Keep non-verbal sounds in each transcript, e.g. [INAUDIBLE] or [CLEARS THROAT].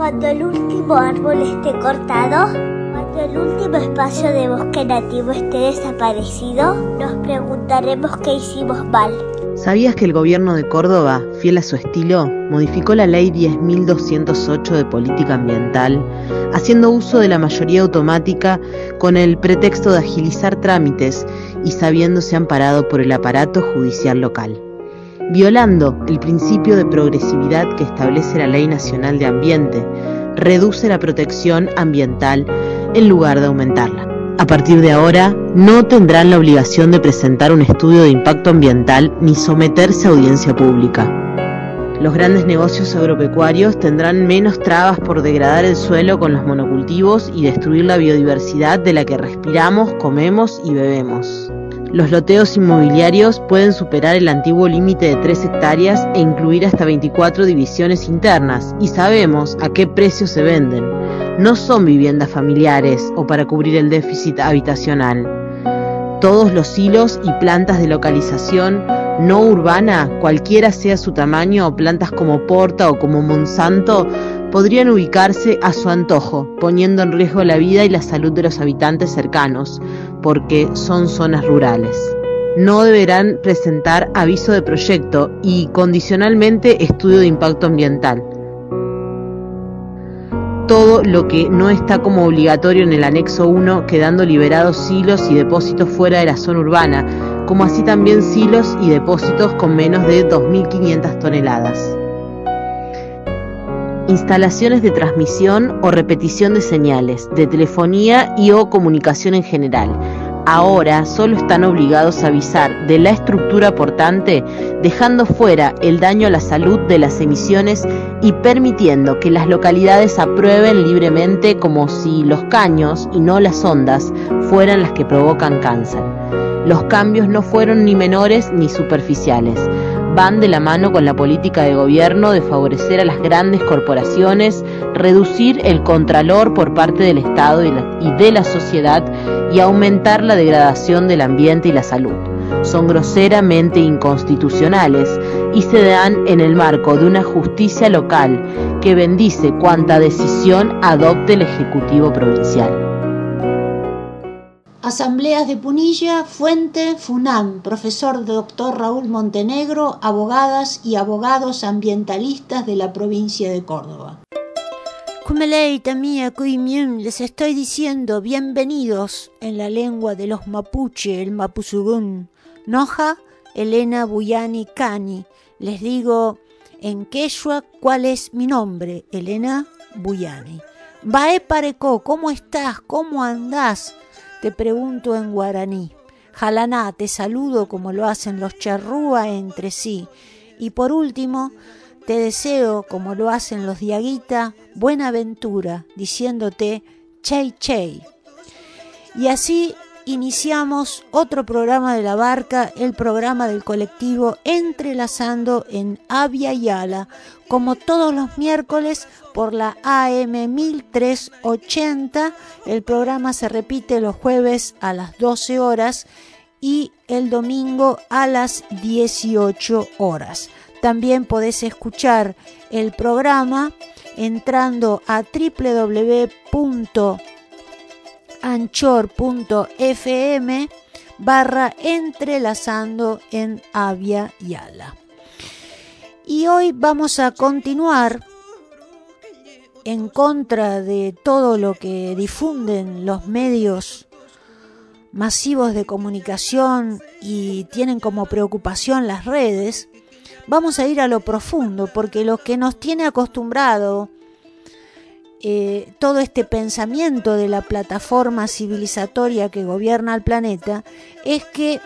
Cuando el último árbol esté cortado, cuando el último espacio de bosque nativo esté desaparecido, nos preguntaremos qué hicimos mal. ¿Sabías que el gobierno de Córdoba, fiel a su estilo, modificó la ley 10.208 de política ambiental, haciendo uso de la mayoría automática con el pretexto de agilizar trámites y sabiéndose amparado por el aparato judicial local? Violando el principio de progresividad que establece la Ley Nacional de Ambiente, reduce la protección ambiental en lugar de aumentarla. A partir de ahora, no tendrán la obligación de presentar un estudio de impacto ambiental ni someterse a audiencia pública. Los grandes negocios agropecuarios tendrán menos trabas por degradar el suelo con los monocultivos y destruir la biodiversidad de la que respiramos, comemos y bebemos. Los loteos inmobiliarios pueden superar el antiguo límite de 3 hectáreas e incluir hasta 24 divisiones internas y sabemos a qué precio se venden. No son viviendas familiares o para cubrir el déficit habitacional. Todos los hilos y plantas de localización no urbana, cualquiera sea su tamaño, plantas como Porta o como Monsanto, podrían ubicarse a su antojo, poniendo en riesgo la vida y la salud de los habitantes cercanos, porque son zonas rurales. No deberán presentar aviso de proyecto y condicionalmente estudio de impacto ambiental. Todo lo que no está como obligatorio en el anexo 1, quedando liberados silos y depósitos fuera de la zona urbana, como así también silos y depósitos con menos de 2.500 toneladas instalaciones de transmisión o repetición de señales, de telefonía y o comunicación en general. Ahora solo están obligados a avisar de la estructura portante, dejando fuera el daño a la salud de las emisiones y permitiendo que las localidades aprueben libremente como si los caños y no las ondas fueran las que provocan cáncer. Los cambios no fueron ni menores ni superficiales van de la mano con la política de gobierno de favorecer a las grandes corporaciones, reducir el contralor por parte del Estado y, de la sociedad y aumentar la degradación del ambiente y la salud. Son groseramente inconstitucionales y se dan en el marco de una justicia local que bendice cuanta decisión adopte el Ejecutivo Provincial. Asambleas de Punilla, Fuente, FUNAM, profesor doctor Raúl Montenegro, abogadas y abogados ambientalistas de la provincia de Córdoba. Mía, les estoy diciendo bienvenidos en la lengua de los mapuche, el mapuzugún. Noja, Elena Buyani Cani. Les digo en quechua cuál es mi nombre, Elena Buyani. Bae Pareco, ¿cómo estás? ¿Cómo andás? Te pregunto en guaraní. Jalaná, te saludo como lo hacen los charrúa entre sí. Y por último, te deseo, como lo hacen los diaguita, buena ventura, diciéndote chey chey. Y así iniciamos otro programa de la barca, el programa del colectivo Entrelazando en Avia y Ala, como todos los miércoles por la AM 1380. El programa se repite los jueves a las 12 horas y el domingo a las 18 horas. También podés escuchar el programa entrando a www.anchor.fm barra entrelazando en Avia y Ala. Y hoy vamos a continuar en contra de todo lo que difunden los medios masivos de comunicación y tienen como preocupación las redes, vamos a ir a lo profundo, porque lo que nos tiene acostumbrado eh, todo este pensamiento de la plataforma civilizatoria que gobierna el planeta es que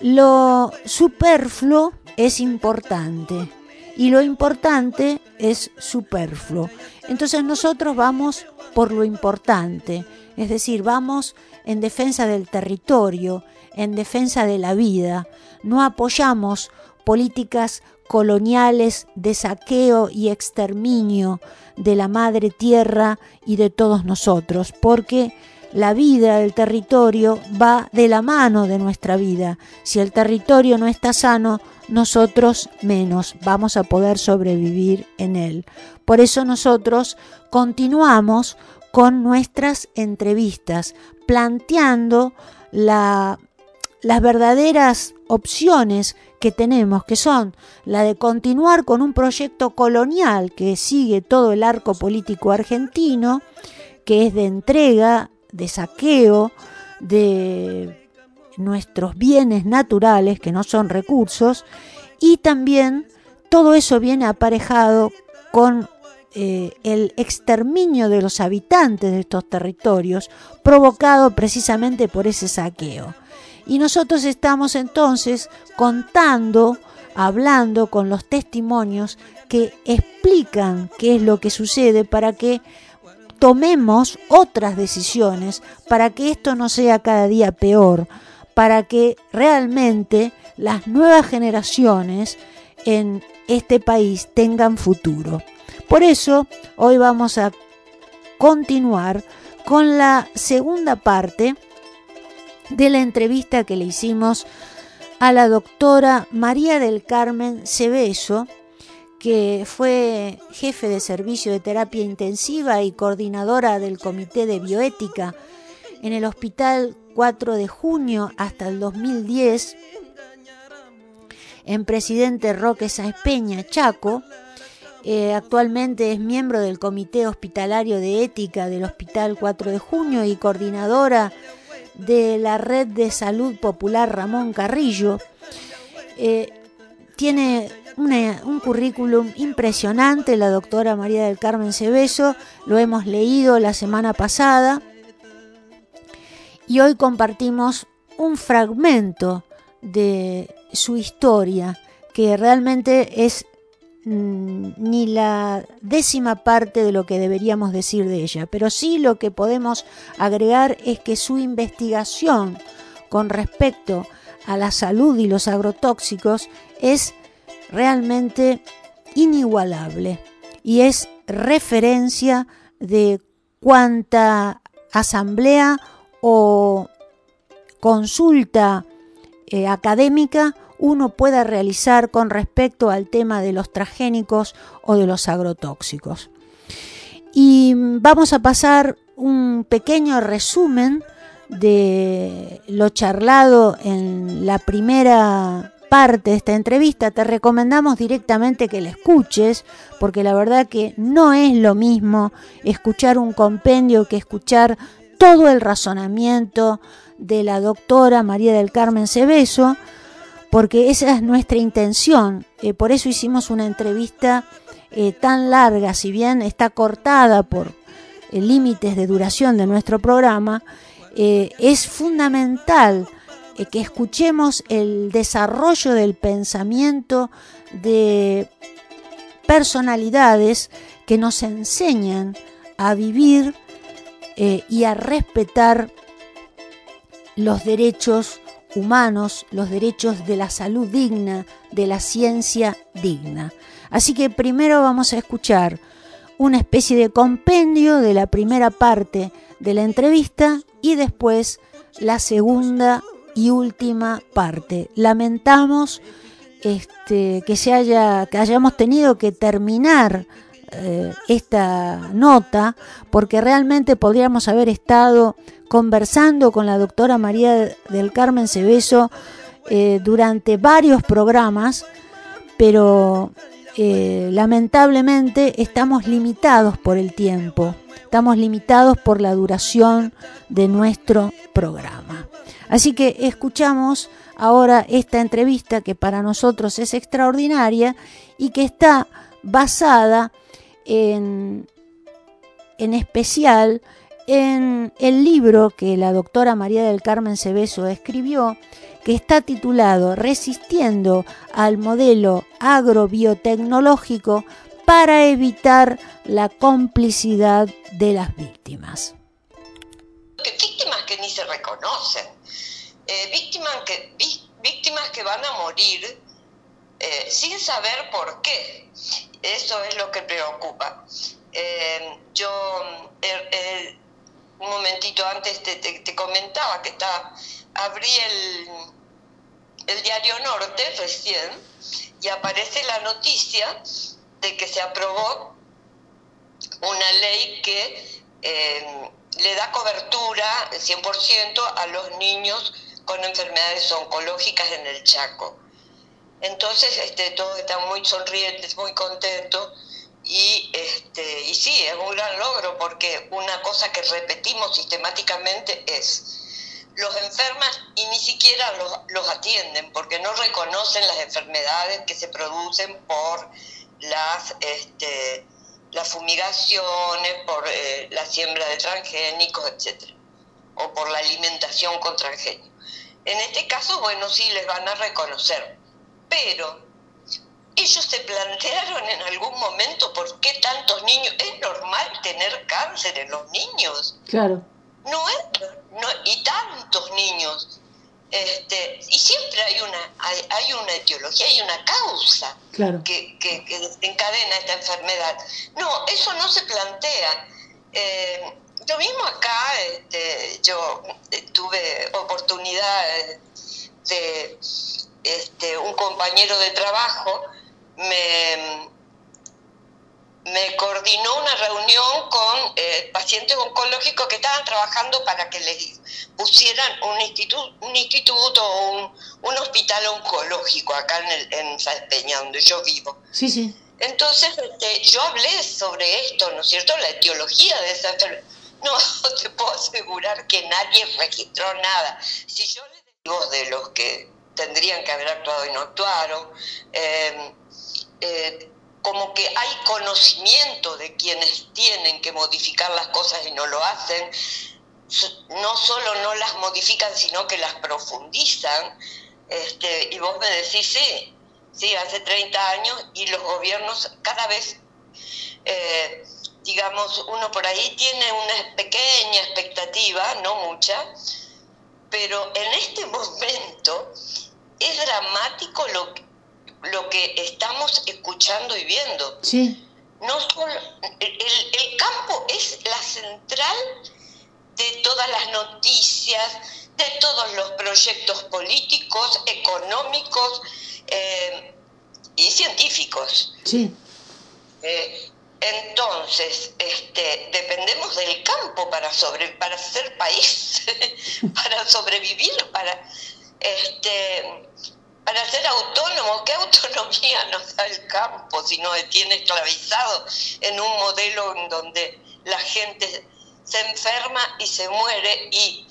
lo superfluo es importante y lo importante es superfluo. Entonces nosotros vamos por lo importante, es decir, vamos en defensa del territorio, en defensa de la vida, no apoyamos políticas coloniales de saqueo y exterminio de la madre tierra y de todos nosotros, porque la vida del territorio va de la mano de nuestra vida. Si el territorio no está sano, nosotros menos vamos a poder sobrevivir en él. Por eso nosotros continuamos con nuestras entrevistas, planteando la, las verdaderas opciones que tenemos, que son la de continuar con un proyecto colonial que sigue todo el arco político argentino, que es de entrega, de saqueo de nuestros bienes naturales, que no son recursos, y también todo eso viene aparejado con eh, el exterminio de los habitantes de estos territorios provocado precisamente por ese saqueo. Y nosotros estamos entonces contando, hablando con los testimonios que explican qué es lo que sucede para que tomemos otras decisiones, para que esto no sea cada día peor, para que realmente las nuevas generaciones en este país tengan futuro. Por eso, hoy vamos a continuar con la segunda parte de la entrevista que le hicimos a la doctora María del Carmen Cebeso, que fue jefe de servicio de terapia intensiva y coordinadora del Comité de Bioética en el Hospital 4 de Junio hasta el 2010, en Presidente Roque Sáenz Peña, Chaco, eh, actualmente es miembro del Comité Hospitalario de Ética del Hospital 4 de Junio y coordinadora de la Red de Salud Popular Ramón Carrillo. Eh, tiene un currículum impresionante la doctora María del Carmen Cebeso, lo hemos leído la semana pasada y hoy compartimos un fragmento de su historia que realmente es ni la décima parte de lo que deberíamos decir de ella, pero sí lo que podemos agregar es que su investigación con respecto a la salud y los agrotóxicos es realmente inigualable y es referencia de cuanta asamblea o consulta eh, académica uno pueda realizar con respecto al tema de los transgénicos o de los agrotóxicos. Y vamos a pasar un pequeño resumen de lo charlado en la primera parte de esta entrevista. Te recomendamos directamente que la escuches, porque la verdad que no es lo mismo escuchar un compendio que escuchar todo el razonamiento de la doctora María del Carmen Cebeso, porque esa es nuestra intención. Eh, por eso hicimos una entrevista eh, tan larga, si bien está cortada por eh, límites de duración de nuestro programa, es fundamental que escuchemos el desarrollo del pensamiento de personalidades que nos enseñan a vivir y a respetar los derechos humanos, los derechos de la salud digna, de la ciencia digna. Así que primero vamos a escuchar una especie de compendio de la primera parte de la entrevista y después la segunda y última parte. Lamentamos este, que, se haya, que hayamos tenido que terminar eh, esta nota porque realmente podríamos haber estado conversando con la doctora María del Carmen Cebeso eh, durante varios programas, pero eh, lamentablemente estamos limitados por el tiempo, estamos limitados por la duración de nuestro programa. Así que escuchamos ahora esta entrevista que para nosotros es extraordinaria y que está basada en, especial en el libro que la doctora María del Carmen Cebeso escribió, que está titulado Resistiendo al modelo agrobiotecnológico para evitar la complicidad de las víctimas. Víctimas que ni se reconocen, eh, víctimas, que, víctimas que van a morir eh, sin saber por qué. Eso es lo que preocupa. Eh, yo un momentito antes te, comentaba que está, abrí el, el diario Norte recién y aparece la noticia de que se aprobó una ley que eh, le da cobertura 100% a los niños con enfermedades oncológicas en el Chaco. Entonces, este, todos están muy sonrientes, muy contentos y, este, y sí, es un gran logro porque una cosa que repetimos sistemáticamente es, los enfermas y ni siquiera los, los atienden porque no reconocen las enfermedades que se producen por las, este, las fumigaciones, por eh, la siembra de transgénicos, etc. O por la alimentación con transgénicos. En este caso, bueno, sí les van a reconocer, pero ellos se plantearon en algún momento por qué tantos niños. Es normal tener cáncer en los niños. Claro. No es, no, y tantos niños. Este, y siempre hay una, hay, una etiología, hay una causa que, que, que, desencadena esta enfermedad. No, eso no se plantea. Eh, lo mismo acá, este, yo tuve oportunidad de este, un compañero de trabajo me, me coordinó una reunión con eh, pacientes oncológicos que estaban trabajando para que les pusieran un instituto, un instituto o un, un, hospital oncológico acá en, el, en San Peña, donde yo vivo. Sí, sí. Entonces este, yo hablé sobre esto, ¿no es cierto? La etiología de esa enfermedad. [LAUGHS] No te puedo asegurar que nadie registró nada. Si yo les digo de los que tendrían que haber actuado y no actuaron, eh, eh, como que hay conocimiento de quienes tienen que modificar las cosas y no lo hacen, no solo no las modifican, sino que las profundizan. Este, y vos me decís, sí, sí, hace 30 años y los gobiernos cada vez, eh, digamos, uno por ahí tiene una pequeña expectativa, no mucha, pero en este momento es dramático lo que lo que estamos escuchando y viendo. Sí. No solo, el, campo es la central de todas las noticias, de todos los proyectos políticos, económicos eh, y científicos. Sí. Eh, entonces, este, dependemos del campo para sobre, para ser país, [LAUGHS] para sobrevivir, para este, para ser autónomo, ¿qué autonomía [LAUGHS] nos da el campo si nos tiene esclavizado en un modelo en donde la gente se enferma y se muere y,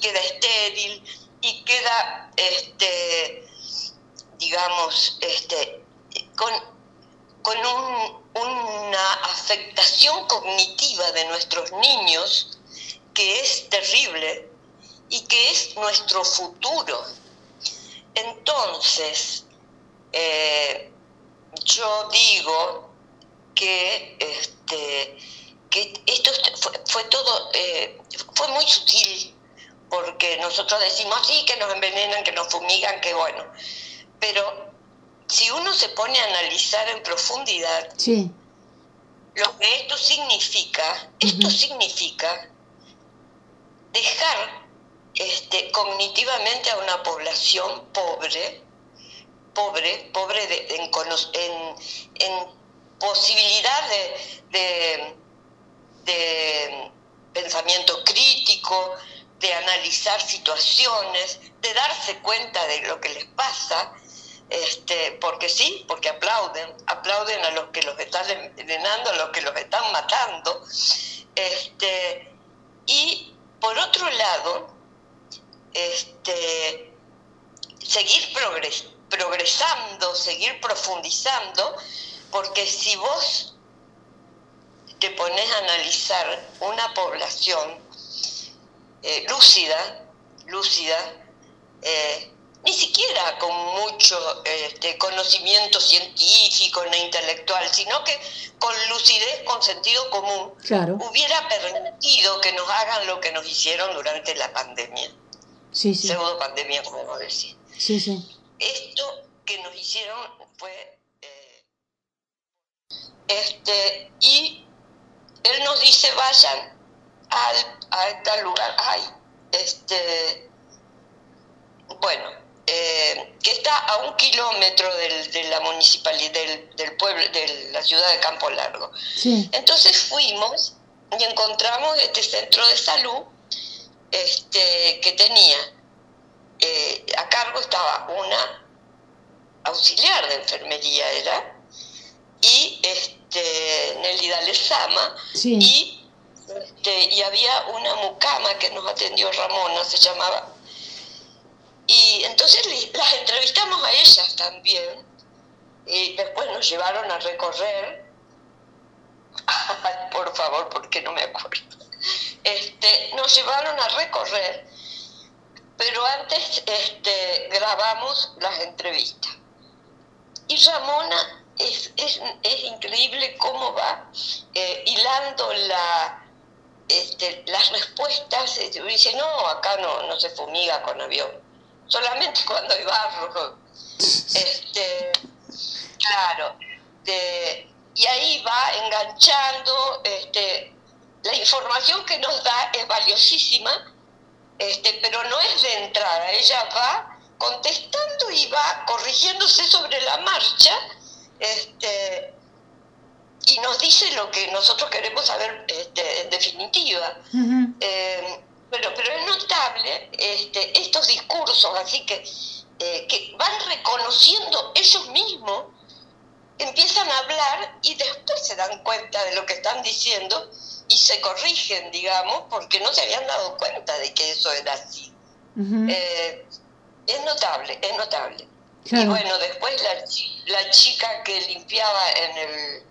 queda estéril y queda, este, digamos, este, con, con una afectación cognitiva de nuestros niños que es terrible y que es nuestro futuro. Entonces, eh, yo digo que, este, que esto fue, todo, eh, fue muy sutil, porque nosotros decimos, sí, que nos envenenan, que nos fumigan, que bueno, pero si uno se pone a analizar en profundidad, lo que esto significa, esto significa dejar este, cognitivamente a una población pobre, pobre, pobre en, posibilidad de, de, pensamiento crítico, de analizar situaciones, de darse cuenta de lo que les pasa, este, porque sí, porque aplauden, aplauden a los que los están envenenando, a los que los están matando. Este, y por otro lado, este, seguir progresando, seguir profundizando, porque si vos te pones a analizar una población eh, lúcida, lúcida, eh, ni siquiera con mucho este, conocimiento científico ni intelectual, sino que con lucidez, con sentido común, hubiera permitido que nos hagan lo que nos hicieron durante la pandemia. Sí, sí. Pseudo pandemia, como decir. Sí, sí. Esto que nos hicieron fue... Eh, este, y él nos dice, vayan al, a tal lugar. Ay, este... Bueno, eh, que está a un kilómetro de la municipalidad, del, pueblo, de la ciudad de Campo Largo. Entonces fuimos y encontramos este centro de salud este, que tenía, eh, a cargo estaba una auxiliar de enfermería, era, y este, Nelly Dalezama, y, este, y había una mucama que nos atendió Ramona, se llamaba y entonces las entrevistamos a ellas también. Y después nos llevaron a recorrer. [LAUGHS] por favor, porque no me acuerdo. Este, nos llevaron a recorrer, pero antes este, grabamos las entrevistas. Y Ramona es, es, es increíble cómo va eh, hilando la, este, las respuestas. Dice, no, acá no, no se fumiga con avión solamente cuando hay barro. Este, claro. y ahí va enganchando, este, la información que nos da es valiosísima, este, pero no es de entrada, ella va contestando y va corrigiéndose sobre la marcha, este, y nos dice lo que nosotros queremos saber este, en definitiva. Pero, pero es notable este, estos discursos, así que, eh, que van reconociendo ellos mismos, empiezan a hablar y después se dan cuenta de lo que están diciendo y se corrigen, digamos, porque no se habían dado cuenta de que eso era así. Eh, es notable, es notable. Y bueno, después la, la chica que limpiaba en el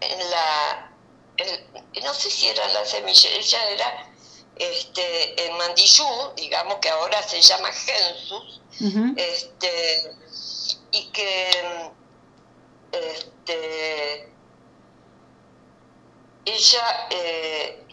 en la no sé si era la semilla, ella era este, en Mandillú, digamos que ahora se llama Gensus, este, y que este, ella eh,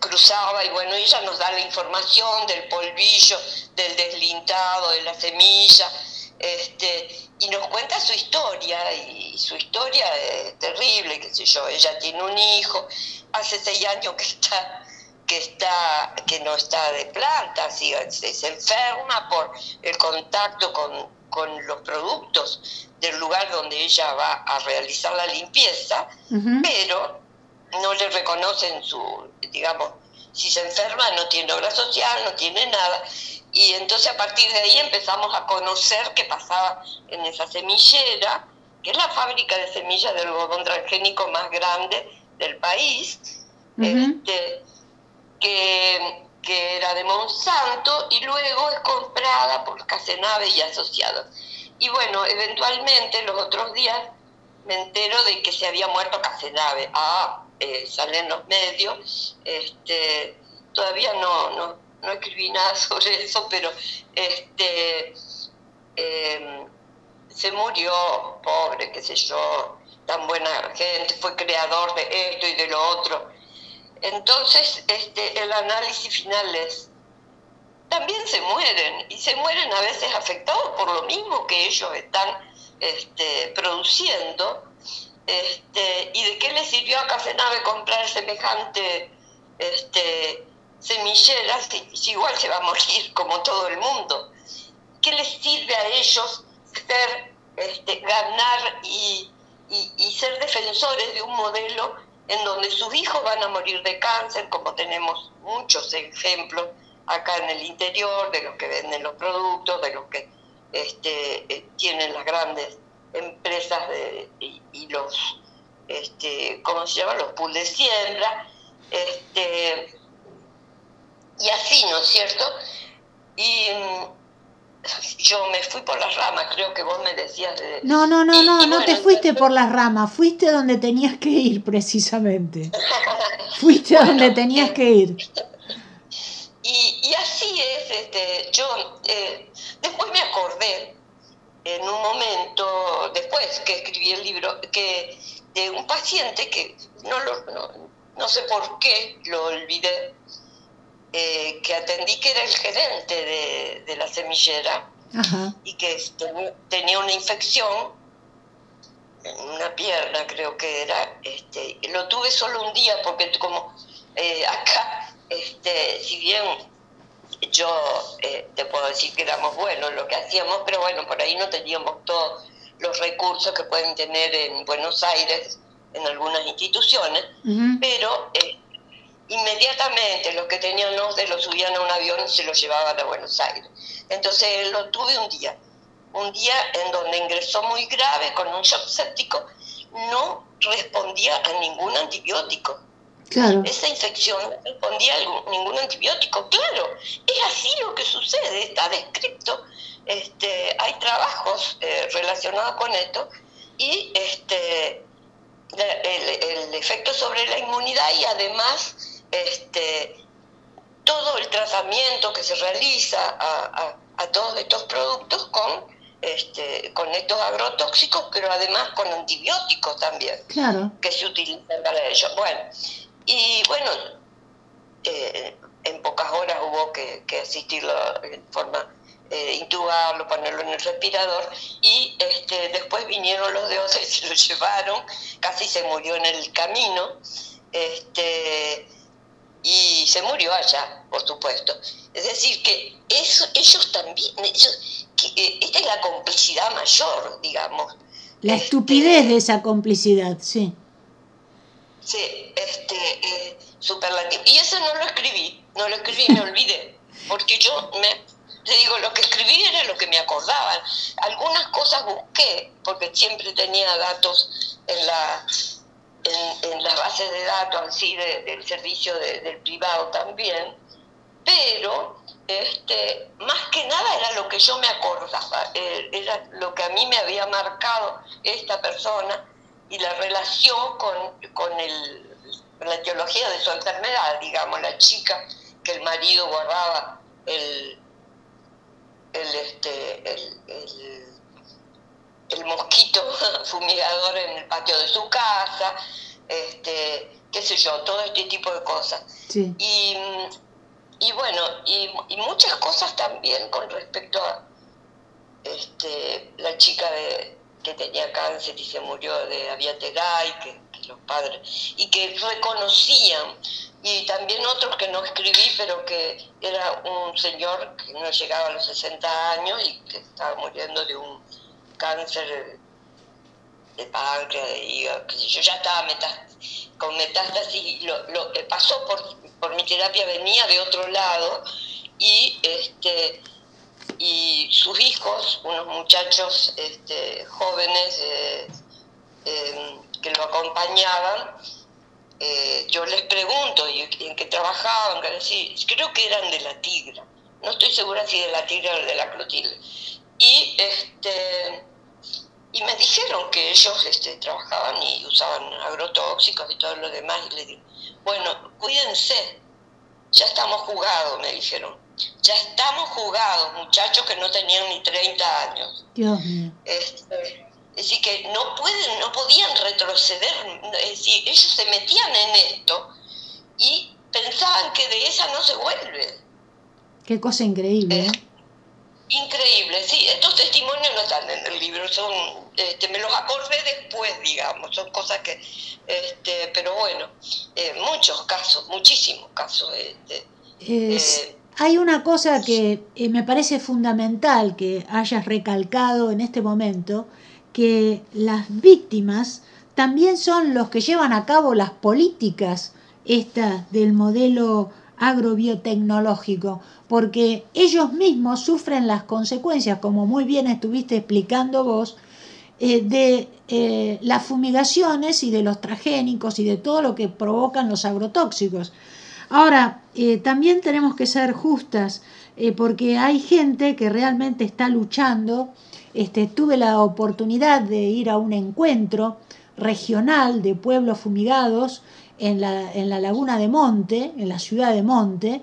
cruzaba y bueno, ella nos da la información del polvillo, del deslintado, de la semilla, este, y nos cuenta su historia, y su historia es terrible, qué sé yo, ella tiene un hijo, hace seis años que está que, está, que no está de planta, si se, enferma por el contacto con, con, los productos del lugar donde ella va a realizar la limpieza, pero no le reconocen su, digamos, si se enferma no tiene obra social, no tiene nada. Y entonces a partir de ahí empezamos a conocer qué pasaba en esa semillera, que es la fábrica de semillas del algodón transgénico más grande del país. este, que, era de Monsanto y luego es comprada por Casenave y Asociados. Y bueno, eventualmente los otros días me entero de que se había muerto Casenave. Ah, eh, salen los medios. Este, todavía no, no, no escribí nada [LAUGHS] sobre eso, pero este, em, se murió, pobre, qué sé yo, tan buena gente, fue creador de esto y de lo otro. Entonces, este, el análisis final es, también se mueren, y se mueren a veces afectados por lo mismo que ellos están este, produciendo. Este, ¿Y de qué le sirvió a Cafenave comprar semejante este, semillera si, igual se va a morir [LAUGHS] como todo el mundo? ¿Qué les sirve a ellos ser, este, ganar y, y ser defensores de un modelo en donde sus hijos van a morir de cáncer, como tenemos muchos ejemplos acá en el interior, de los que venden los productos, de los que este, eh, tienen las grandes empresas de, y, los, este, ¿cómo se llama? Los pools de siembra, este, y así, ¿no es cierto? Y yo me fui por las ramas, creo que vos me decías de... No, no, no, no, no te fuiste por las ramas, fuiste donde tenías que ir precisamente. [LAUGHS] fuiste donde tenías que ir. Y, y así es, este, yo eh, después me acordé en un momento, después que escribí el libro, que de un paciente que no, lo, no, sé por qué lo olvidé, eh, que atendí que era el gerente de, la semillera y que tenía una infección en una pierna, creo que era. Este, lo tuve solo un día porque como eh, [LAUGHS] acá, este, si bien yo eh, te puedo decir que éramos buenos lo que hacíamos, pero bueno, por ahí no teníamos todos los recursos que pueden tener en Buenos Aires, en algunas instituciones, pero eh, inmediatamente los que tenían de lo subían a un avión y se lo llevaban a Buenos Aires. Entonces lo tuve un día, un día en donde ingresó muy grave con un shock séptico, no respondía a ningún antibiótico. Esa infección no respondía a ningún antibiótico. Claro, es así lo que sucede, está descrito. Este, hay trabajos eh, relacionados con esto y este, el, efecto sobre la inmunidad y además este, todo el tratamiento que se realiza a, todos estos productos con, este, con estos agrotóxicos, pero además con antibióticos también, que se utilizan para ello. Bueno, y bueno, eh, en pocas horas hubo que, asistirlo en forma eh, intubarlo, ponerlo en el respirador y este, después vinieron los de y se lo [LAUGHS] llevaron, casi se murió en el camino este, y se murió allá, por supuesto. Es decir, que eso, ellos también, eh, esta es la complicidad mayor, digamos. La estupidez de esa complicidad, sí. Sí, este, eh, superlativo. Y eso no lo escribí, no lo escribí, me olvidé, porque yo me, te digo, lo que escribí era lo que me acordaban. Algunas cosas busqué, porque siempre tenía datos en la en, las bases de datos así del servicio del privado también, pero este, más que nada era lo que yo me acordaba, eh, era lo que a mí me había marcado esta persona y la relación con, con, el, la etiología de su enfermedad, digamos, la chica que el marido guardaba el, el, este, el, mosquito [LAUGHS] fumigador en el patio de su casa, este, qué sé yo, todo este tipo de cosas. Y, y, bueno, y, y, muchas cosas también con respecto a este, la chica de, que tenía cáncer y se murió de aviategay, que, que los padres, y que reconocían, y también otros que no escribí, pero que era un señor que no llegaba a los 60 años y que estaba muriendo de un cáncer de páncreas, de hígado, que yo, ya estaba con metástasis, lo, lo, pasó por, por mi terapia, venía de otro lado, y este y sus hijos, unos muchachos este, jóvenes eh, em, que lo acompañaban, eh, yo les pregunto en qué trabajaban, creo que eran de la Tigra, no estoy segura si de la Tigra o de la Clotilde. Y, este, y me dijeron que ellos este, trabajaban y usaban agrotóxicos y todo lo demás, y les digo, bueno, cuídense, ya estamos jugados, me dijeron ya estamos jugados, muchachos que no tenían ni 30 años. Dios mío. Este, es decir, que no, pueden, no podían retroceder, es decir, ellos se metían en esto y pensaban que de esa no se vuelve. Qué cosa increíble. ¿eh? Increíble, sí, estos testimonios no están en el libro, son, este, me los acordé después, digamos, son cosas que, este, pero bueno, eh, muchos casos, muchísimos casos. Este, eh, hay una cosa que eh, me parece fundamental que hayas recalcado en este momento, que las víctimas también son los que llevan a cabo las políticas esta del modelo agrobiotecnológico, porque ellos mismos sufren las consecuencias, como muy bien estuviste explicando vos, eh, de eh, las fumigaciones y de los transgénicos y de todo lo que provocan los agrotóxicos. Ahora, eh, también tenemos que ser justas, porque hay gente que realmente está luchando. Este, tuve la oportunidad de ir a un encuentro regional de pueblos fumigados en la, en la laguna de Monte, en la ciudad de Monte,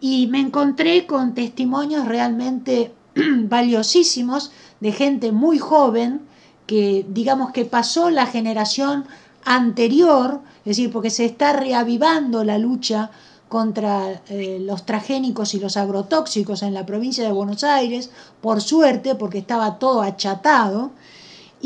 y me encontré con testimonios realmente [CLEARS THROAT] valiosísimos de gente muy joven que digamos que pasó la generación anterior, es decir, porque se está reavivando la lucha contra eh, los transgénicos y los agrotóxicos en la provincia de Buenos Aires, por suerte, porque estaba todo achatado.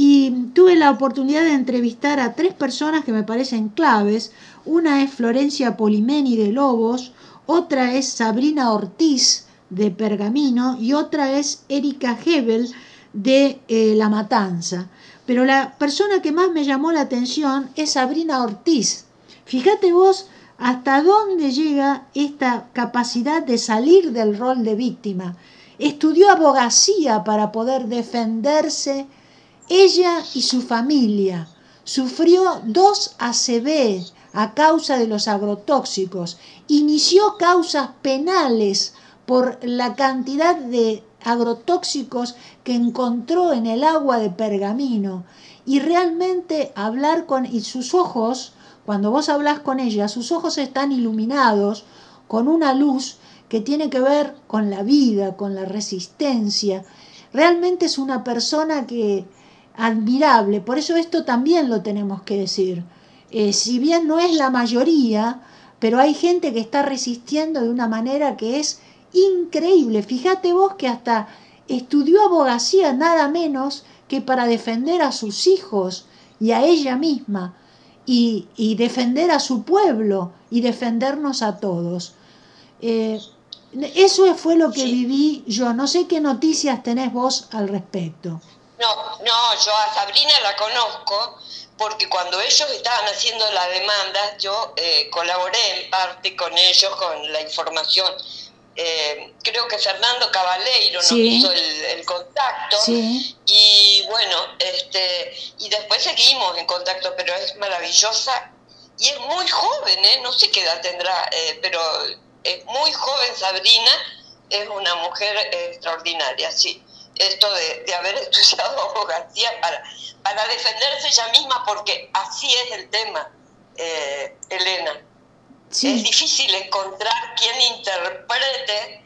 Y tuve la oportunidad de entrevistar a tres personas que me parecen claves. Una es Florencia Polimeni de Lobos, otra es Sabrina Ortiz de Pergamino y otra es Erika Hebel de eh, La Matanza. Pero la persona que más me llamó la atención es Sabrina Ortiz. Fíjate vos hasta dónde llega esta capacidad de salir del rol de víctima. Estudió abogacía para poder defenderse ella y su familia. Sufrió dos ACV a causa de los agrotóxicos. Inició causas penales por la cantidad de agrotóxicos que encontró en el agua de pergamino. Y realmente hablar con y sus ojos cuando vos hablas con ella, sus ojos están iluminados con una luz que tiene que ver con la vida, con la resistencia. Realmente es una persona que admirable, por eso esto también lo tenemos que decir. Eh, si bien no es la mayoría, pero hay gente que está resistiendo de una manera que es increíble. Fíjate vos que hasta estudió abogacía nada menos que para defender a sus hijos y a ella misma y, defender a su pueblo y defendernos a todos. Eh, eso fue lo que viví yo. No sé qué noticias tenés vos al respecto. No, no, yo a Sabrina la conozco porque cuando ellos estaban haciendo la demanda, yo eh, colaboré en parte con ellos con la información eh, creo que Fernando Cabaleiro nos hizo el, contacto y bueno, este, y después seguimos en contacto, pero es maravillosa y es muy joven, ¿eh? no sé qué edad tendrá, eh, pero es muy joven Sabrina, es una mujer extraordinaria, sí. Esto de, de haber [LAUGHS] estudiado abogacía para, para defenderse ella misma, porque así es el tema, Elena es difícil encontrar quien interprete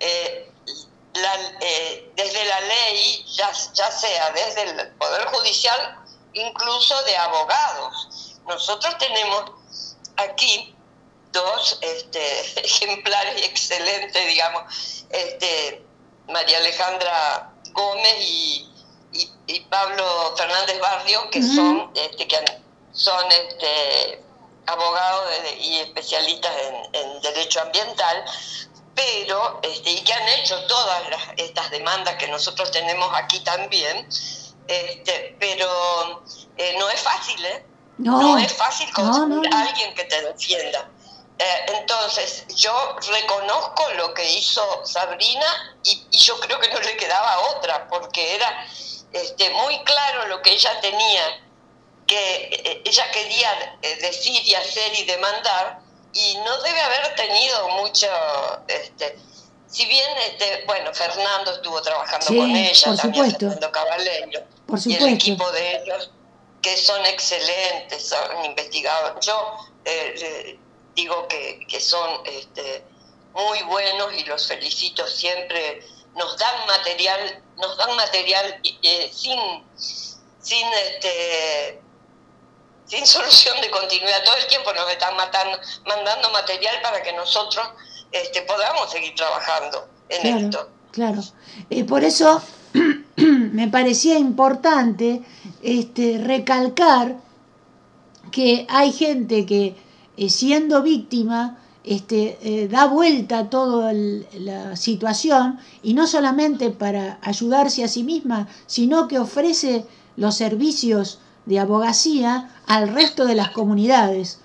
eh, eh, desde la ley, ya, ya sea desde el Poder Judicial, incluso de abogados. Nosotros tenemos aquí dos este, [LAUGHS] ejemplares excelentes, digamos, este, María Alejandra Gómez y, Pablo Fernández Barrio, que son, este, que son este, abogados y especialistas en, derecho ambiental, pero este, y que han hecho todas estas demandas que nosotros tenemos aquí también, este, pero eh, no es fácil, ¿eh? No, es fácil conseguir a alguien que te defienda. Eh, entonces, yo reconozco lo que hizo Sabrina y, y, yo creo que no le quedaba otra, porque era este, muy claro lo que ella tenía que eh, ella quería eh, decir y hacer y demandar y no debe haber tenido mucho, este, si bien, este, bueno, Fernando estuvo trabajando con ella, por también Fernando Caballero, y el equipo de ellos, que son excelentes, son investigados. Yo eh, digo que, que son este, muy buenos y los felicito siempre. Nos dan material, nos dan material sin, sin este, sin solución de continuidad. Todo el tiempo nos están matando, mandando material para que nosotros este, podamos seguir trabajando en esto. Claro, eh, por eso [CLEARS THROAT] me parecía importante este, recalcar que hay gente que eh, siendo víctima este, eh, da vuelta a toda la situación y no solamente para ayudarse a sí misma, sino que ofrece los servicios de abogacía al resto de las comunidades.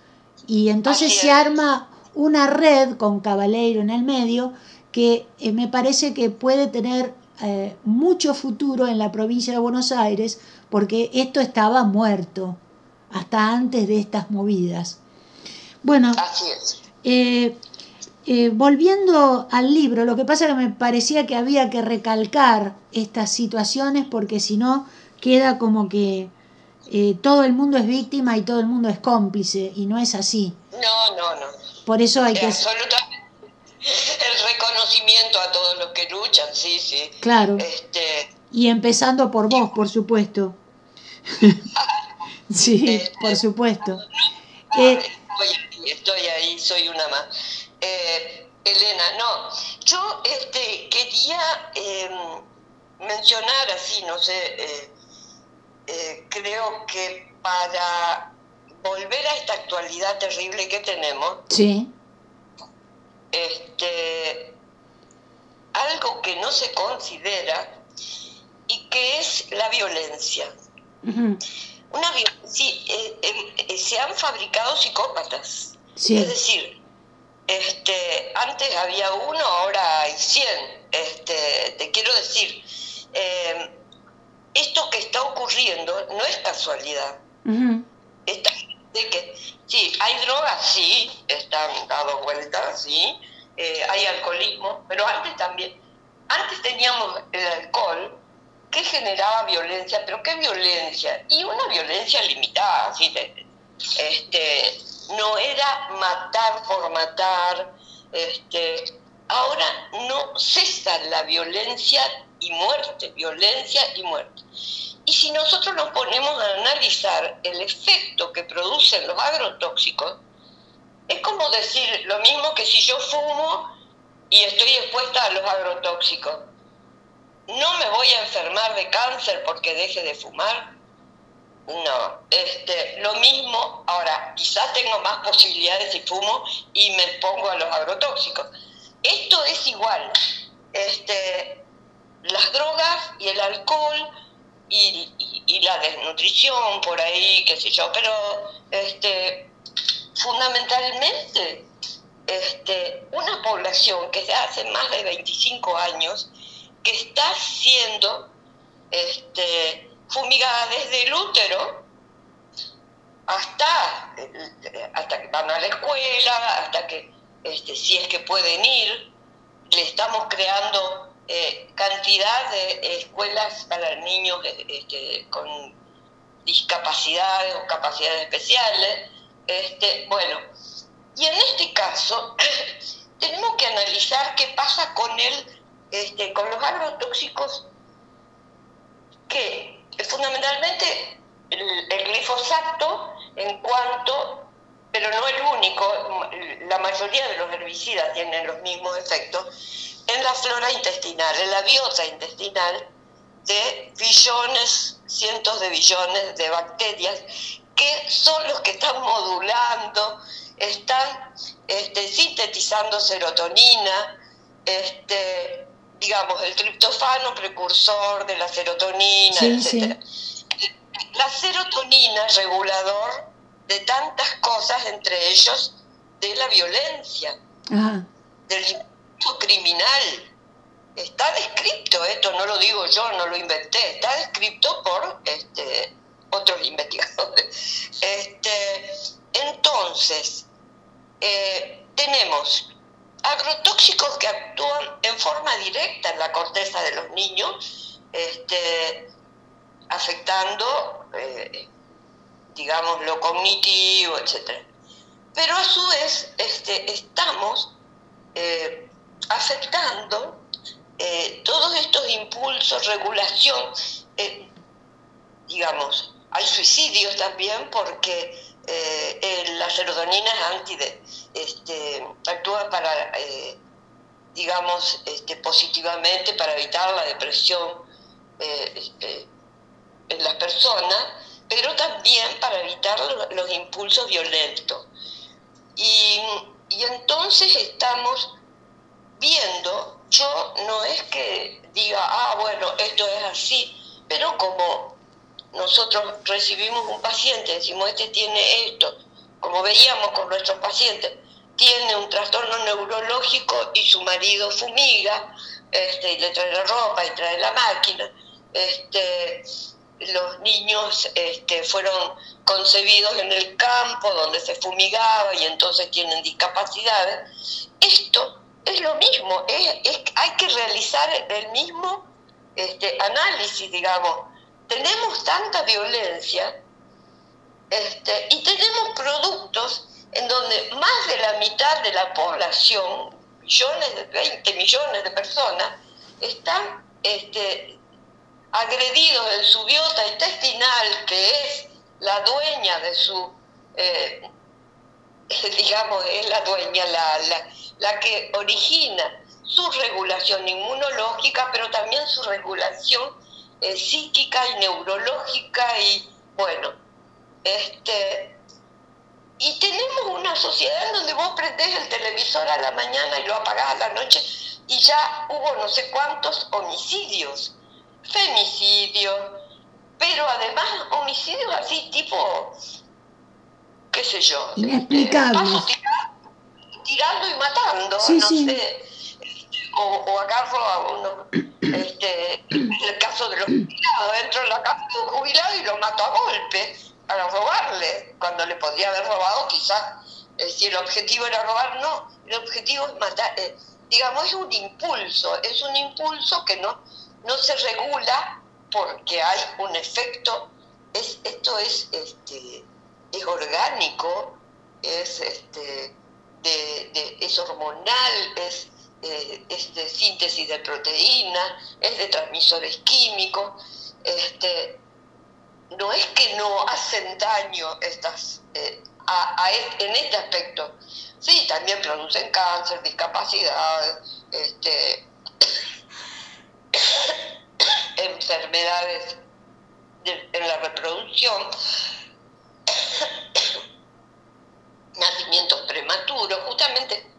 Y entonces se arma una red con Cabaleiro en el medio que eh, me parece que puede tener eh, mucho futuro en la provincia de Buenos Aires porque esto estaba muerto hasta antes de estas movidas. Bueno, eh, volviendo al libro, lo que pasa es que me parecía que había que recalcar estas situaciones porque si no queda como que eh, todo el mundo es víctima y todo el mundo es cómplice, y no es así. No, no, no. Por eso hay que... [LAUGHS] El reconocimiento a todos los que luchan, sí, sí. Claro. Este, Y empezando por vos, por supuesto. [LAUGHS] [LAUGHS] sí, Este, por supuesto. Eh, estoy ahí, soy una más. Eh, Elena, no, yo este, quería eh, mencionar así, no sé, eh, eh, creo que para volver a esta actualidad terrible que tenemos, sí, este, algo que no se considera y que es la violencia. ujú, Una vi- sí, eh, se han fabricado psicópatas. Sí, Es decir, este, antes había uno, ahora hay 100. Este, te quiero decir, eh, esto que está ocurriendo no es casualidad. ujú, Esta gente que, sí, hay drogas, sí, están dado vueltas, sí, eh, hay alcoholismo, pero antes también, antes teníamos el alcohol que generaba violencia, pero ¿qué violencia? Y una violencia limitada, ¿sí? De- este, no era matar por matar, este, ahora no cesa la violencia y muerte, violencia y muerte. Y si nosotros nos ponemos a analizar el efecto que producen los agrotóxicos, es como decir lo mismo que si yo fumo y estoy expuesta a los agrotóxicos. No me voy a enfermar de cáncer porque deje de fumar. No, este, lo mismo, ahora quizás tengo más posibilidades si fumo y me pongo a los agrotóxicos. Esto es igual. Este, las drogas y el alcohol y, la desnutrición por ahí, qué sé yo, pero este, fundamentalmente este, una población que se hace más de 25 años que está siendo este, fumigada desde el útero hasta, hasta que van a la escuela, hasta que, este, si es que pueden ir, le estamos creando eh, cantidad de escuelas para niños este, con discapacidades o capacidades especiales. Este, bueno, y en este caso [COUGHS] tenemos que analizar qué pasa con el, este, con los agrotóxicos que fundamentalmente el, glifosato en cuanto, pero no el único, la mayoría de los herbicidas tienen los mismos efectos en la flora intestinal, en la biota intestinal de billones, cientos de billones de bacterias que son los que están modulando, están este, sintetizando serotonina, este, digamos, el triptofano precursor de la serotonina, Sí, sí. etc. La serotonina es regulador de tantas cosas, entre ellos de la violencia, ajá, del impulso criminal. Está descrito, esto no lo digo yo, no lo inventé, está descrito por este, otros investigadores. Este, entonces, eh, tenemos agrotóxicos que actúan en forma directa en la corteza de los niños, este, afectando, eh, digamos, lo cognitivo, etc. Pero a su vez este, estamos eh, afectando eh, todos estos impulsos, regulación, digamos, hay suicidios también porque eh, eh, la serotonina es este, actúa para, eh, digamos, este, positivamente para evitar la depresión eh, eh, en las personas, pero también para evitar lo- los impulsos violentos. Y, y entonces estamos viendo, yo no es que diga, ah, bueno, esto es así, pero como nosotros recibimos un paciente, decimos, este tiene esto, como veíamos con nuestros pacientes, tiene un trastorno neurológico y su marido fumiga, este, y le trae la ropa y trae la máquina, este, los niños este, fueron concebidos en el campo donde se fumigaba y entonces tienen discapacidades. Esto es lo mismo, es, hay que realizar el mismo este, análisis, digamos. Tenemos tanta violencia este, y tenemos productos en donde más de la mitad de la población millones, de 20 millones de personas, están este, agredidos en su biota intestinal, que es la dueña de su, eh, [LAUGHS] digamos, es la dueña, la, la, la que origina su regulación inmunológica, pero también su regulación eh, psíquica y neurológica y bueno, este y tenemos una sociedad en donde vos prendés el televisor a la mañana y lo apagás a la noche y ya hubo no sé cuántos homicidios, femicidios, pero además homicidios así tipo, qué sé yo, inexplicables. tirando, y matando, no sé o, o agarro a uno, este, el caso de los jubilados, entro en la casa de un jubilado y lo mato a golpe para robarle, cuando le podría haber robado quizás, eh, si el objetivo era robar, no, el objetivo es matar, eh, digamos, es un impulso, es un impulso que no, no se regula porque hay un efecto, es, esto es, este, es orgánico, es, este, de, es hormonal, es eh, es de síntesis de proteína, es de transmisores químicos. Este, no es que no hacen daño estas, eh, en este aspecto. Sí, también producen cáncer, discapacidad, este, [COUGHS] enfermedades en la reproducción, [COUGHS] nacimientos prematuros, justamente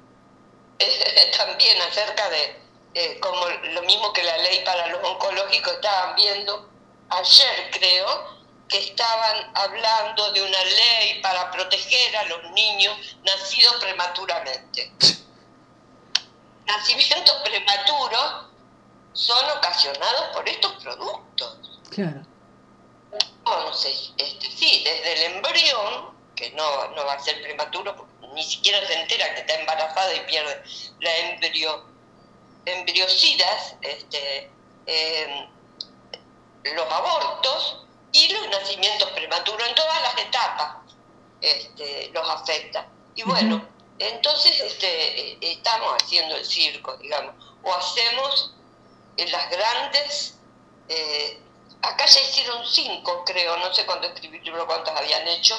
[LAUGHS] también acerca de, como lo mismo que la ley para los oncológicos estaban viendo ayer creo, que estaban hablando de una ley para proteger a los niños nacidos prematuramente. Nacimientos prematuros son ocasionados por estos productos. Claro. Entonces, este, sí, desde el embrión, que no, no va a ser prematuro ni siquiera se entera que está embarazada y pierde la embrio, embriosidas, este, em, los abortos y los nacimientos prematuros en todas las etapas este, los afecta. Y bueno, entonces este, estamos haciendo el circo, digamos, o hacemos en las grandes, eh, acá ya hicieron cinco, creo, no sé cuántos escribieron, cuántos habían hecho,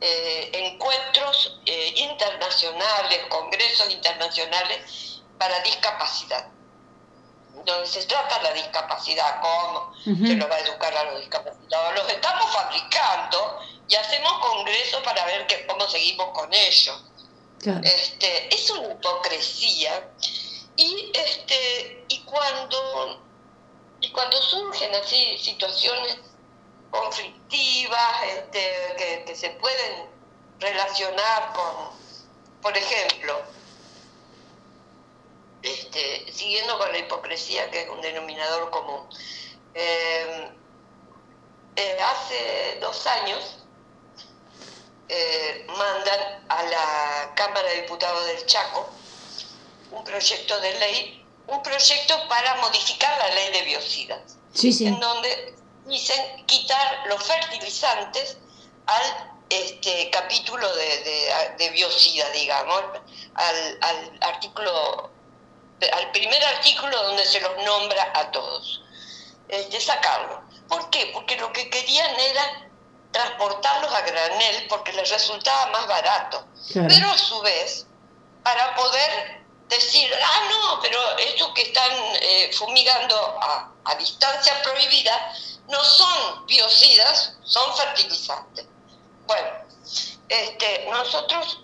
eh, encuentros eh, internacionales, congresos internacionales para discapacidad, donde se trata la discapacidad, cómo se lo va a educar a los discapacitados. Los estamos fabricando y hacemos congresos para ver que, cómo seguimos con ellos. Este, es una hipocresía y, este, y, cuando, y cuando surgen así situaciones conflictivas, este, que, se pueden relacionar con, por ejemplo, este, siguiendo con la hipocresía, que es un denominador común. Eh, eh, hace dos años eh, mandan a la Cámara de Diputados del Chaco un proyecto de ley, un proyecto para modificar la ley de biocidas, en donde dicen quitar los fertilizantes al este capítulo de, de, biocida, digamos, al, al, artículo, al primer artículo donde se los nombra a todos, este, sacarlo. ¿Por qué? Porque lo que querían era transportarlos a granel porque les resultaba más barato. Pero a su vez, para poder decir, ah, no, pero estos que están eh, fumigando a, a distancia prohibida, no son biocidas, son fertilizantes. Bueno, este, nosotros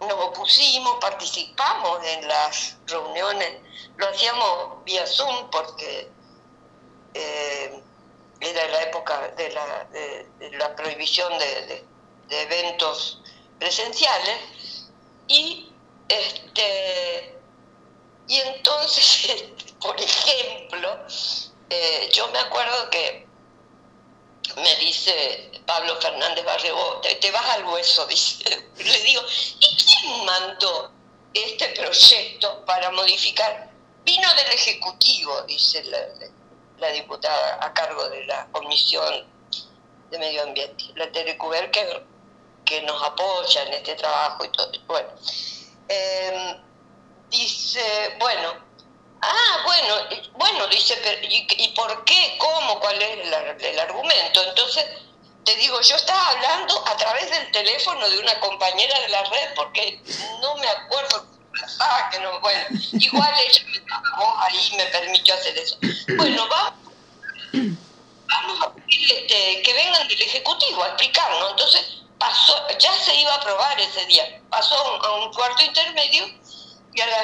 nos opusimos, participamos en las reuniones, lo hacíamos vía Zoom porque eh, era la época de la, de, la prohibición de, eventos presenciales y este y entonces [LAUGHS] por ejemplo eh, yo me acuerdo que me dice Pablo Fernández Barrego, te, vas al hueso, [LAUGHS] dice. Le digo, ¿y quién mandó este proyecto para modificar? Vino del Ejecutivo, dice la, diputada a cargo de la Comisión de Medio Ambiente, la Telecuber, que, que nos apoya en este trabajo y todo. Bueno, em, dice, bueno, ah, bueno, bueno, dice, ¿y, por qué? ¿Cómo? ¿Cuál es el, argumento? Entonces, te digo, yo estaba hablando a través del teléfono de una compañera de la red porque no me acuerdo ah, que no, bueno, igual ella me ahí me permitió hacer eso. Bueno, vamos, vamos a pedir este, que vengan del Ejecutivo a explicarnos. Entonces, pasó, ya se iba a aprobar ese día, pasó a un cuarto intermedio y a la,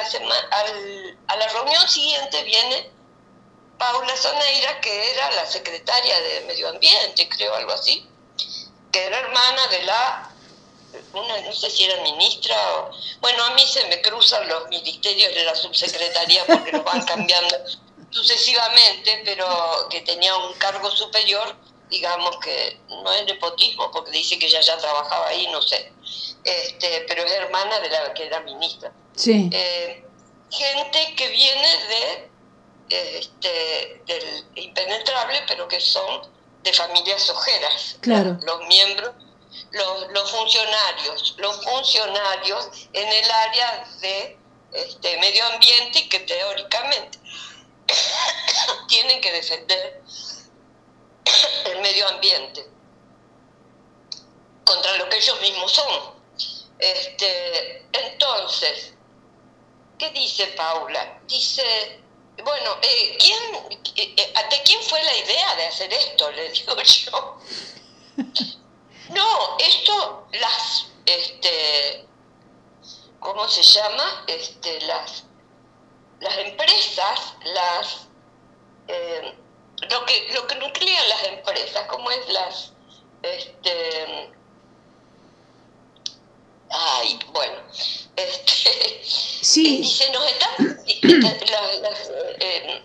al, a la reunión siguiente viene Paula Soneira, que era la secretaria de Medio Ambiente, creo, algo así, que era hermana de la, una, no sé si era ministra o... Bueno, a mí se me cruzan los ministerios de la subsecretaría porque los van cambiando [LAUGHS] sucesivamente, pero que tenía un cargo superior, digamos que no es nepotismo, porque dice que ella ya trabajaba ahí, no sé, este, pero es hermana de la que era ministra. Sí. Eh, gente que viene de este, del impenetrable, pero que son de familias ojeras. Claro. Los miembros, los, los funcionarios, los funcionarios en el área de este, medio ambiente y que teóricamente [COUGHS] tienen que defender el medio ambiente contra lo que ellos mismos son. Este, entonces, ¿qué dice Paula? Dice, bueno, eh, ¿quién, eh, eh, ¿de quién fue la idea de hacer esto? Le digo [LAUGHS] yo. No, esto, las, este, ¿cómo se llama? Este, las, las empresas, las, lo que, lo que nuclean las empresas, ¿cómo es las, este, ay, bueno, este, sí. dice, nos están, [CLEARS THROAT] eh,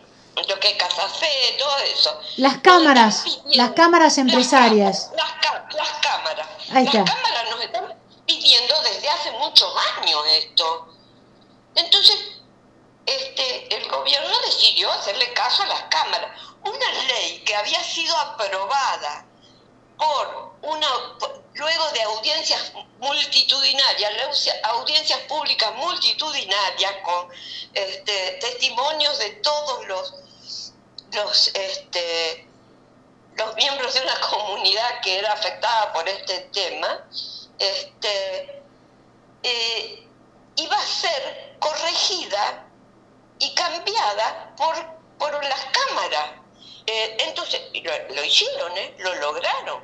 lo que es Café, todo eso. Las cámaras, las cámaras empresarias. Las, las, cámaras. Las cámaras nos están pidiendo desde hace muchos años esto. Entonces, este, el gobierno decidió hacerle caso a las cámaras. Una ley que había sido aprobada por una luego de audiencias multitudinarias, audiencias públicas multitudinarias con este, testimonios de todos los los este, miembros de una [LAUGHS] comunidad que era afectada por este tema, este, eh, iba a ser corregida y cambiada por, por las cámaras. Eh, entonces, lo, hicieron, ¿eh? lo lograron,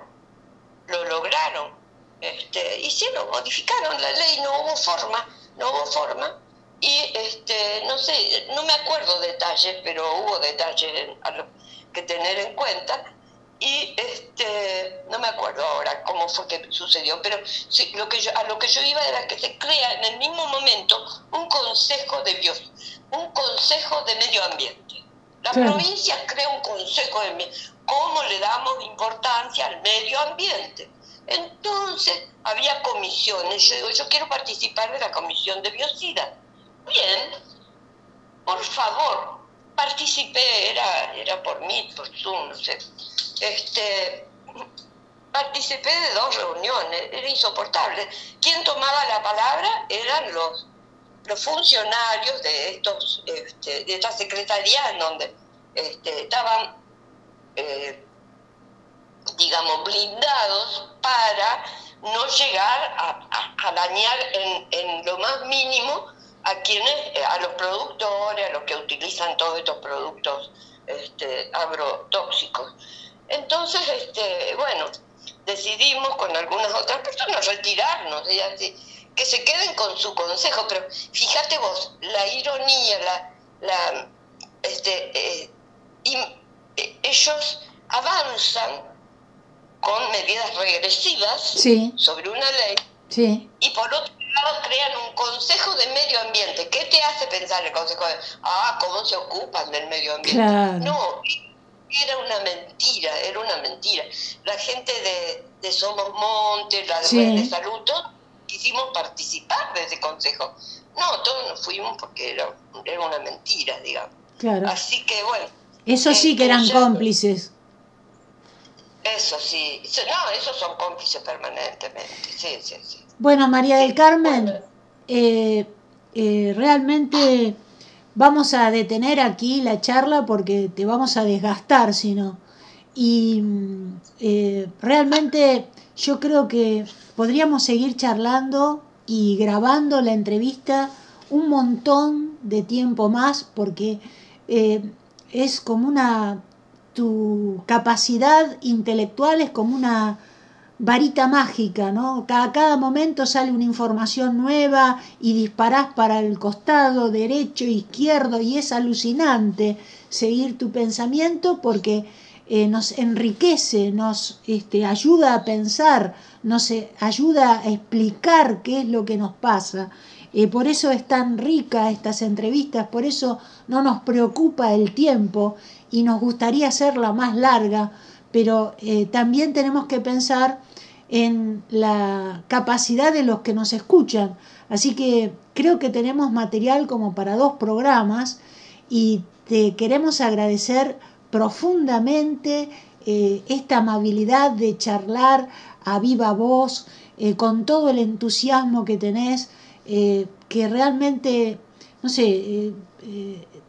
lo lograron. Este, hicieron, modificaron la ley, no hubo forma, no hubo forma. Y este, no sé, no me acuerdo detalles, pero hubo detalles que tener en cuenta. Y este, no me acuerdo ahora cómo fue que sucedió, pero sí, lo que yo, a lo que yo iba era que se crea en el mismo momento un consejo de bios, un consejo de medio ambiente la provincia crea un consejo de ¿Cómo le damos importancia al medio ambiente? Entonces, había comisiones. Yo digo, yo quiero participar de la comisión de biocida. Bien, por favor, participé, era, era por mí, por Zoom, no sé. Este, participé de dos reuniones, era insoportable. ¿Quién tomaba la palabra? Eran los los funcionarios de estos este, de esta secretaría en donde este, estaban eh, digamos blindados para no llegar a, dañar en, lo más mínimo a quienes eh, a los productores a los que utilizan todos estos productos este, agrotóxicos. Entonces este bueno decidimos con algunas otras personas retirarnos y así que se queden con su consejo, pero fíjate vos, la ironía, la, la este, eh, ellos avanzan con medidas regresivas sobre una ley y por otro lado crean un consejo de medio ambiente. ¿Qué te hace pensar el consejo de, ah, cómo se ocupan del medio ambiente? No, era una mentira, era una mentira. La gente de, de Somos Montes, la de Salud, quisimos participar de ese consejo. No, todos nos fuimos porque era, era una mentira, digamos. Claro. Así que bueno. Eso sí que eran cómplices. Eso sí, no, esos son cómplices permanentemente, sí, sí, sí. Bueno, María del Carmen, eh, eh, realmente vamos a detener aquí la charla porque te vamos a desgastar, si no. Y eh, realmente yo creo que podríamos seguir charlando y grabando la entrevista un montón de tiempo más porque eh, es como una, tu capacidad intelectual es como una varita mágica, ¿no? Cada, cada momento sale una información nueva y disparás para el costado derecho, izquierdo y es alucinante seguir tu pensamiento porque eh, nos enriquece, nos este, ayuda a pensar, nos eh, ayuda a explicar qué es lo que nos pasa. Eh, por eso es tan rica estas entrevistas, por eso no nos preocupa el tiempo y nos gustaría hacerla más larga, pero también tenemos que pensar en la capacidad de los que nos escuchan. Así que creo que tenemos material como para dos programas y te queremos agradecer profundamente eh, esta amabilidad de charlar a viva voz, eh, con todo el entusiasmo que tenés, eh, que realmente, no sé,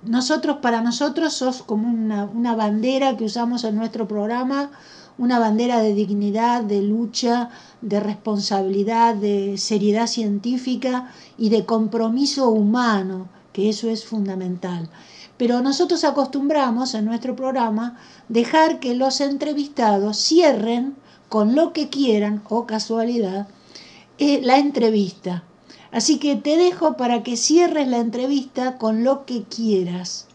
nosotros para nosotros sos como una, una bandera que usamos en nuestro programa una bandera de dignidad, de lucha, de responsabilidad, de seriedad científica y de compromiso humano, que eso es fundamental. Pero nosotros acostumbramos en nuestro programa dejar que los entrevistados cierren con lo que quieran o casualidad eh, la entrevista. Así que te dejo para que cierres la entrevista con lo que quieras.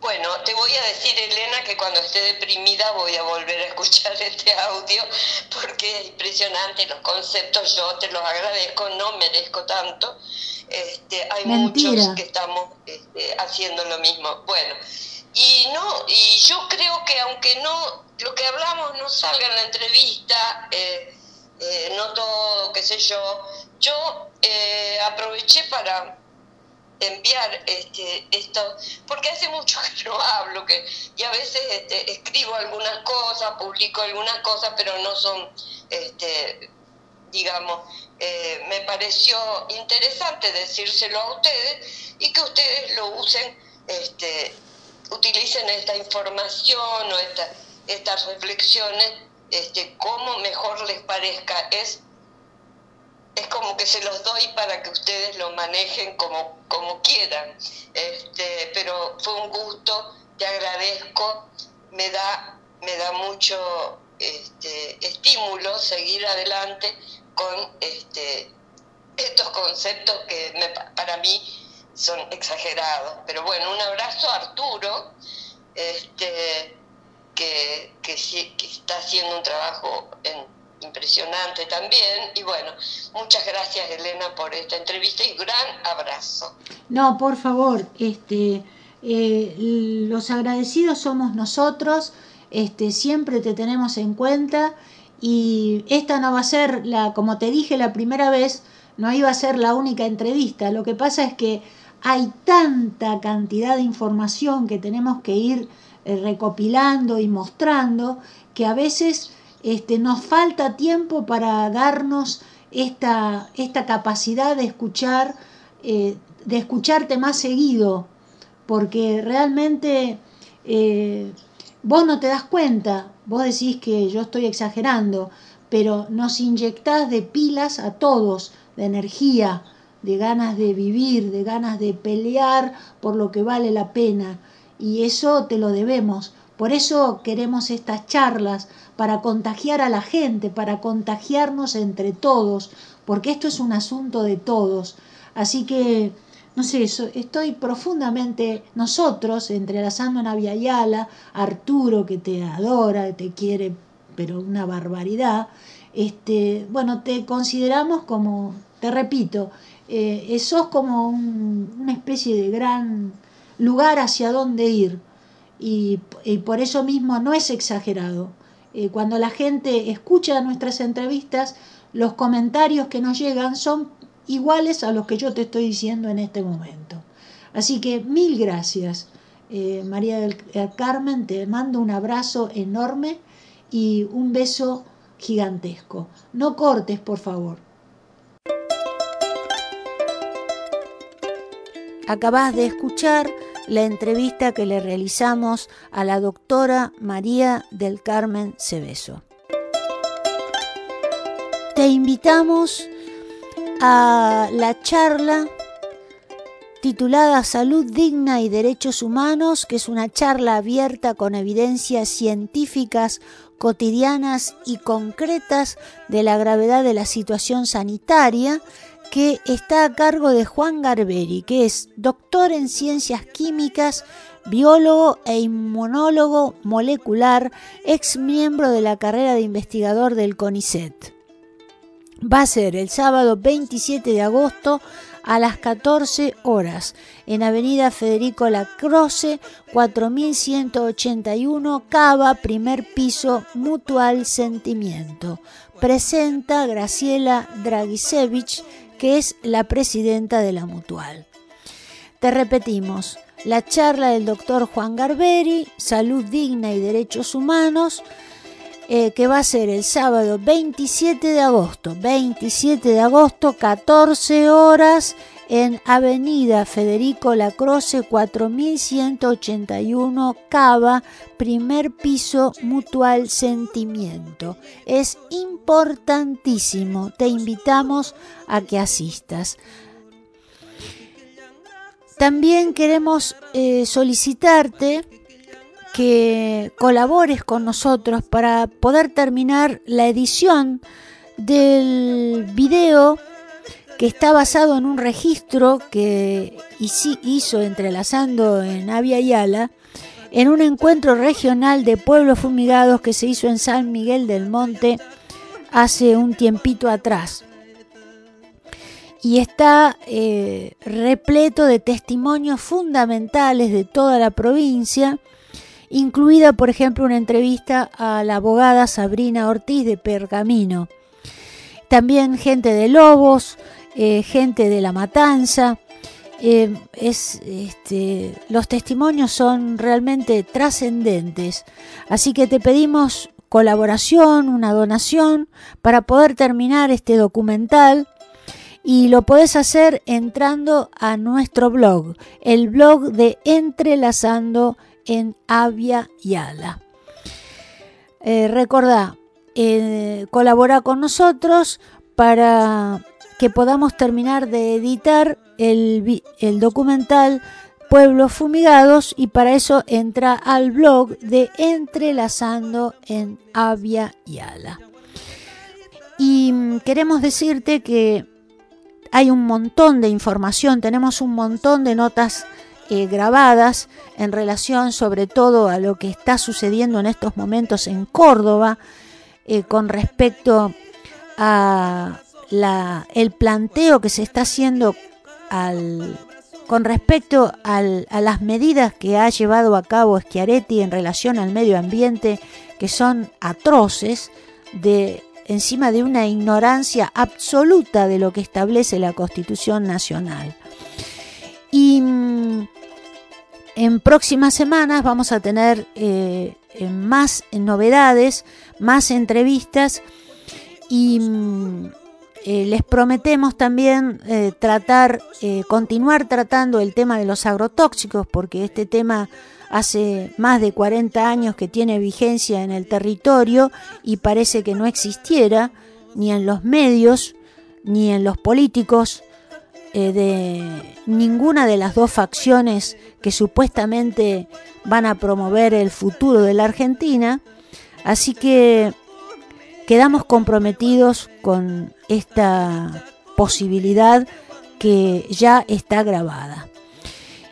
Bueno, te voy a decir, Elena, que cuando esté deprimida voy a volver a escuchar [LAUGHS] este audio porque es impresionante los conceptos. Yo te los agradezco, no merezco tanto. Este, hay muchos que estamos este, haciendo lo mismo. Bueno, y no, y yo creo que aunque no lo que hablamos no salga en la entrevista, eh, eh, no todo, qué sé yo, yo eh, aproveché para enviar este, esto, porque hace mucho [LAUGHS] que no hablo, que, y a veces este, escribo algunas cosas, publico algunas cosas, pero no son, este, digamos, eh, me pareció interesante decírselo a ustedes y que ustedes lo usen, este, utilicen esta información o esta, estas reflexiones este, como mejor les parezca. Es es como que se los doy para que ustedes lo manejen como, como quieran. Este, pero fue un gusto, te agradezco, me da, me da mucho este, estímulo seguir adelante con este, estos conceptos que para mí son exagerados. Pero bueno, un abrazo a Arturo, este, que, que, que está haciendo un trabajo en impresionante también. Y bueno, muchas gracias Elena por esta entrevista y gran abrazo. No, por favor, este, eh, los agradecidos somos nosotros, este, siempre te tenemos en cuenta y esta no va a ser la, como te dije la primera vez, no iba a ser la única entrevista. Lo que pasa es que hay tanta cantidad de información que tenemos que ir eh, recopilando y mostrando que a veces este, nos falta tiempo para darnos esta, esta capacidad de escuchar, eh, de escucharte más seguido, porque realmente eh, vos no te das cuenta, vos decís que yo estoy exagerando, pero nos inyectás de pilas a todos, de energía, de ganas de vivir, de ganas de pelear por lo que vale la pena, y eso te lo debemos. Por eso queremos estas charlas, para contagiar a la gente, para contagiarnos entre todos, porque esto es un asunto de todos. Así que, no sé, estoy profundamente, nosotros, entrelazando a Yala, Arturo, que te adora, te quiere, pero una barbaridad, este, bueno, te consideramos como, te repito, eh, sos como una especie de gran lugar hacia donde ir. y por eso mismo no es exagerado. Eh, cuando la gente escucha nuestras entrevistas, los comentarios que nos llegan son iguales a los que yo te estoy diciendo en este momento. Así que mil gracias, eh, María del Carmen, te mando un abrazo enorme y un beso gigantesco. No cortes, por favor. Acabás de escuchar la entrevista que le realizamos a la doctora María del Carmen Cebeso. Te invitamos a la charla titulada Salud digna y derechos humanos, que es una charla abierta con evidencias científicas cotidianas y concretas de la gravedad de la situación sanitaria, que está a cargo de Juan Garberi, que es doctor en ciencias químicas, biólogo e inmunólogo molecular, ex miembro de la carrera de investigador del CONICET. Va a ser el sábado 27 de agosto a las 14 horas en Avenida Federico Lacroce 4181 Cava, primer piso, Mutual Sentimiento. Presenta Graciela Dragisevich, que es la presidenta de la Mutual. Te repetimos, la charla del doctor Juan Garberi, Salud Digna y Derechos Humanos, eh, que va a ser el sábado 27 de agosto, 27 de agosto, 14 horas, en Avenida Federico Lacroce 4181 Cava, primer piso Mutual Sentimiento. Es importantísimo, te invitamos a que asistas. También queremos eh, solicitarte que colabores con nosotros para poder terminar la edición del video que está basado en un registro que hizo entrelazando en Avia Yala en un encuentro regional de pueblos fumigados que se hizo en San Miguel del Monte hace un tiempito atrás. Y está eh, repleto de testimonios fundamentales de toda la provincia incluida por ejemplo una entrevista a la abogada Sabrina Ortiz de Pergamino. También gente de Lobos, eh, gente de La Matanza. Eh, es, este, los testimonios son realmente trascendentes. Así que te pedimos colaboración, una donación para poder terminar este documental y lo podés hacer entrando a nuestro blog, el blog de Entrelazando en Avia Yala. Eh, recordá, eh, colabora con nosotros para que podamos terminar de editar el, el documental Pueblos Fumigados y para eso entra al blog de Entrelazando en Avia Yala. Y mm, queremos decirte que hay un montón de información, tenemos un montón de notas eh, grabadas en relación sobre todo a lo que está sucediendo en estos momentos en Córdoba eh, con respecto a el planteo que se está haciendo al, con respecto a las medidas que ha llevado a cabo Schiaretti en relación al medio ambiente, que son atroces, de, encima de una ignorancia absoluta de lo que establece la Constitución Nacional. Y mm, en próximas semanas vamos a tener eh, más novedades, más entrevistas y mm, eh, les prometemos también eh, tratar, continuar tratando el tema de los agrotóxicos, porque este tema hace más de 40 años que tiene vigencia en el territorio y parece que no existiera ni en los medios ni en los políticos eh, de ninguna de las dos facciones que supuestamente van a promover el futuro de la Argentina. Así que quedamos comprometidos con esta posibilidad que ya está grabada.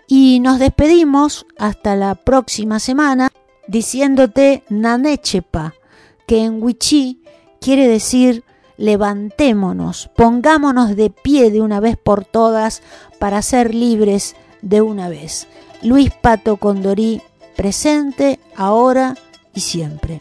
Y nos despedimos hasta la próxima semana diciéndote Nanechepa, que en Wichí quiere decir levantémonos, pongámonos de pie de una vez por todas para ser libres de una vez. Luis Pato Condorí, presente, ahora y siempre.